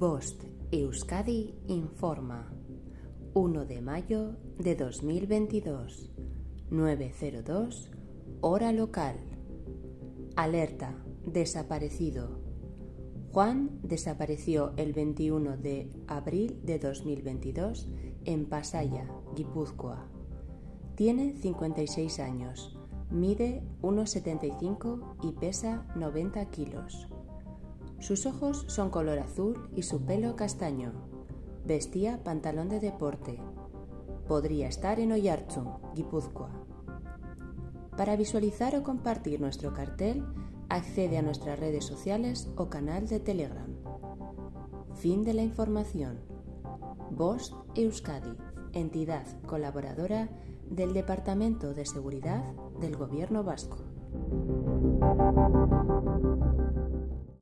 Bost Euskadi informa 1 de mayo de 2022 902 hora local alerta desaparecido Juan desapareció el 21 de abril de 2022 en Pasaya, Guipúzcoa. Tiene 56 años, mide 1,75 y pesa 90 kilos. Sus ojos son color azul y su pelo castaño. Vestía pantalón de deporte. Podría estar en Oyarzun, Guipúzcoa. Para visualizar o compartir nuestro cartel, accede a nuestras redes sociales o canal de Telegram. Fin de la información. Bost Euskadi, entidad colaboradora del Departamento de Seguridad del Gobierno Vasco.